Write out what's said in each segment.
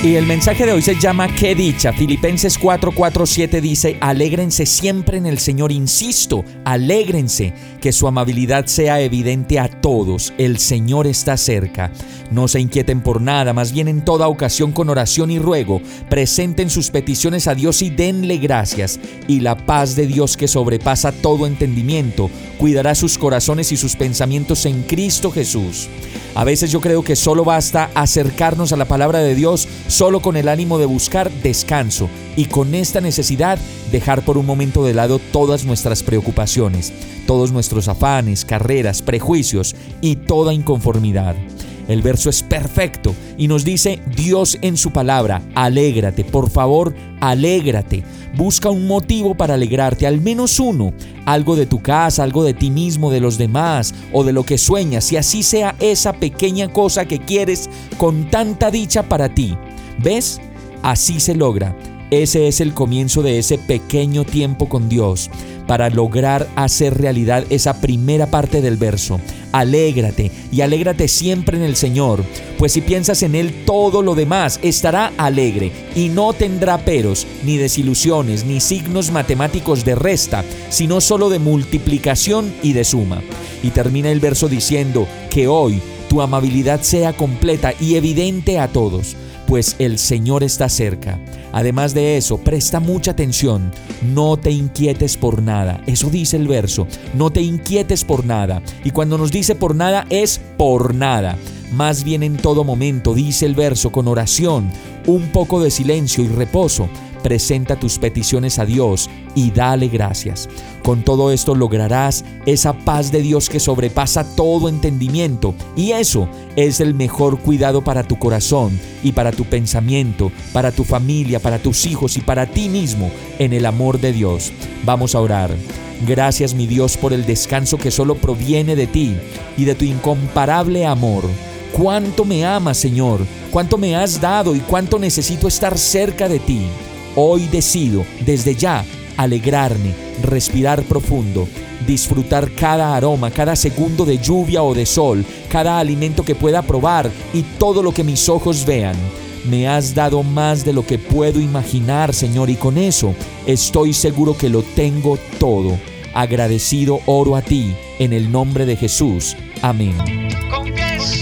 Y el mensaje de hoy se llama Qué dicha. Filipenses 4:47 dice, alégrense siempre en el Señor, insisto, alégrense, que su amabilidad sea evidente a todos, el Señor está cerca. No se inquieten por nada, más bien en toda ocasión con oración y ruego, presenten sus peticiones a Dios y denle gracias, y la paz de Dios que sobrepasa todo entendimiento, cuidará sus corazones y sus pensamientos en Cristo Jesús. A veces yo creo que solo basta acercarnos a la palabra de Dios solo con el ánimo de buscar descanso y con esta necesidad dejar por un momento de lado todas nuestras preocupaciones, todos nuestros afanes, carreras, prejuicios y toda inconformidad. El verso es perfecto y nos dice Dios en su palabra, alégrate, por favor, alégrate. Busca un motivo para alegrarte, al menos uno, algo de tu casa, algo de ti mismo, de los demás o de lo que sueñas, y así sea esa pequeña cosa que quieres con tanta dicha para ti. ¿Ves? Así se logra. Ese es el comienzo de ese pequeño tiempo con Dios para lograr hacer realidad esa primera parte del verso. Alégrate y alégrate siempre en el Señor, pues si piensas en Él todo lo demás estará alegre y no tendrá peros, ni desilusiones, ni signos matemáticos de resta, sino solo de multiplicación y de suma. Y termina el verso diciendo que hoy tu amabilidad sea completa y evidente a todos pues el Señor está cerca. Además de eso, presta mucha atención, no te inquietes por nada. Eso dice el verso, no te inquietes por nada. Y cuando nos dice por nada es por nada. Más bien en todo momento, dice el verso, con oración, un poco de silencio y reposo presenta tus peticiones a Dios y dale gracias. Con todo esto lograrás esa paz de Dios que sobrepasa todo entendimiento y eso es el mejor cuidado para tu corazón y para tu pensamiento, para tu familia, para tus hijos y para ti mismo en el amor de Dios. Vamos a orar. Gracias mi Dios por el descanso que solo proviene de ti y de tu incomparable amor. Cuánto me amas, Señor, cuánto me has dado y cuánto necesito estar cerca de ti. Hoy decido, desde ya, alegrarme, respirar profundo, disfrutar cada aroma, cada segundo de lluvia o de sol, cada alimento que pueda probar y todo lo que mis ojos vean. Me has dado más de lo que puedo imaginar, Señor, y con eso estoy seguro que lo tengo todo. Agradecido oro a ti, en el nombre de Jesús. Amén.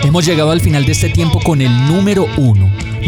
Hemos llegado al final de este tiempo con el número uno